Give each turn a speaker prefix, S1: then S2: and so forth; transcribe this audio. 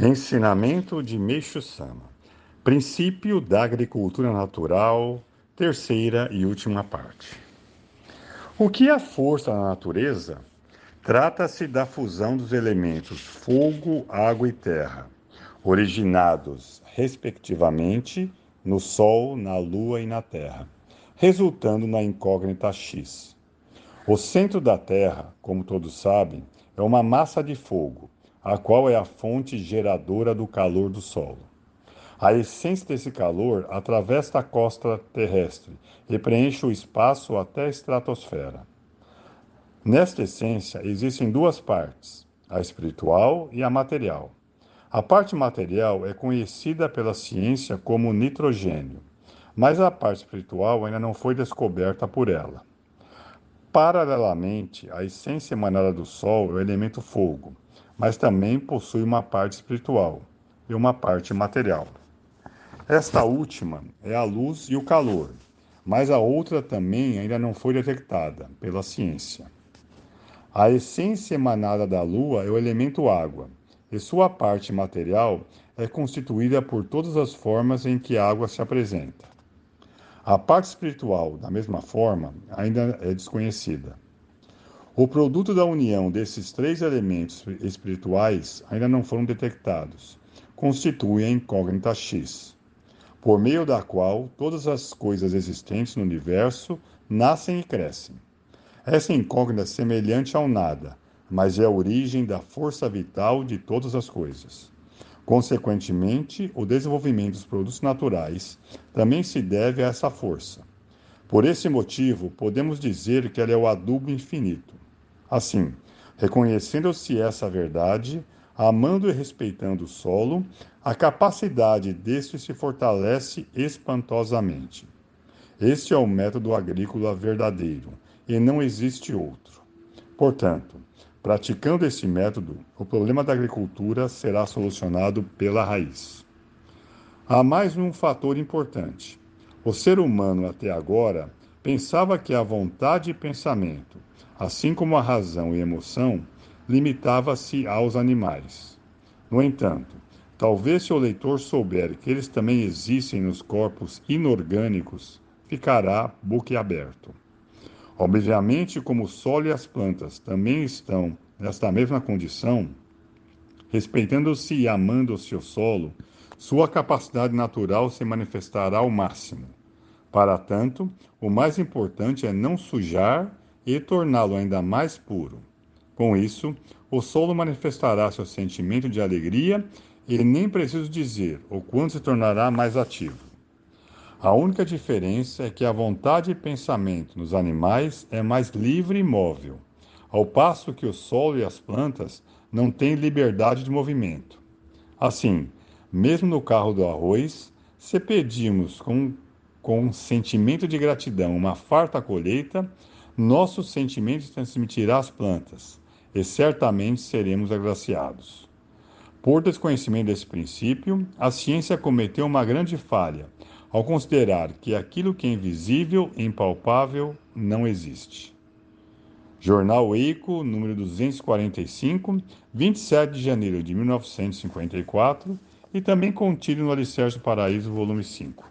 S1: Ensinamento de Meixo Sama. Princípio da agricultura natural, terceira e última parte. O que é força na natureza? Trata-se da fusão dos elementos fogo, água e terra, originados, respectivamente, no Sol, na Lua e na Terra, resultando na incógnita X. O centro da Terra, como todos sabem, é uma massa de fogo a qual é a fonte geradora do calor do solo. A essência desse calor atravessa a costa terrestre e preenche o espaço até a estratosfera. Nesta essência existem duas partes, a espiritual e a material. A parte material é conhecida pela ciência como nitrogênio, mas a parte espiritual ainda não foi descoberta por ela. Paralelamente, a essência emanada do Sol é o elemento fogo, mas também possui uma parte espiritual e uma parte material. Esta última é a luz e o calor, mas a outra também ainda não foi detectada pela ciência. A essência emanada da Lua é o elemento água, e sua parte material é constituída por todas as formas em que a água se apresenta. A parte espiritual, da mesma forma, ainda é desconhecida. O produto da união desses três elementos espirituais ainda não foram detectados. Constitui a incógnita X, por meio da qual todas as coisas existentes no universo nascem e crescem. Essa incógnita é semelhante ao nada, mas é a origem da força vital de todas as coisas. Consequentemente, o desenvolvimento dos produtos naturais também se deve a essa força. Por esse motivo, podemos dizer que ela é o adubo infinito. Assim, reconhecendo-se essa verdade, amando e respeitando o solo, a capacidade deste se fortalece espantosamente. Este é o método agrícola verdadeiro e não existe outro. Portanto, praticando esse método, o problema da agricultura será solucionado pela raiz. Há mais um fator importante. O ser humano até agora pensava que a vontade e pensamento, assim como a razão e emoção, limitava-se aos animais. No entanto, talvez se o leitor souber que eles também existem nos corpos inorgânicos, ficará boquiaberto. Obviamente, como o solo e as plantas também estão nesta mesma condição, respeitando-se e amando-se o solo, sua capacidade natural se manifestará ao máximo. Para tanto, o mais importante é não sujar e torná-lo ainda mais puro. Com isso, o solo manifestará seu sentimento de alegria e nem preciso dizer o quanto se tornará mais ativo. A única diferença é que a vontade e pensamento nos animais é mais livre e móvel, ao passo que o solo e as plantas não têm liberdade de movimento. Assim, mesmo no carro do arroz, se pedimos com, com um sentimento de gratidão uma farta colheita, nosso sentimento transmitirá às plantas, e certamente seremos agraciados. Por desconhecimento desse princípio, a ciência cometeu uma grande falha ao considerar que aquilo que é invisível e impalpável não existe. Jornal Eico, número 245, 27 de janeiro de 1954, e também contido no Alicerce do Paraíso, volume 5.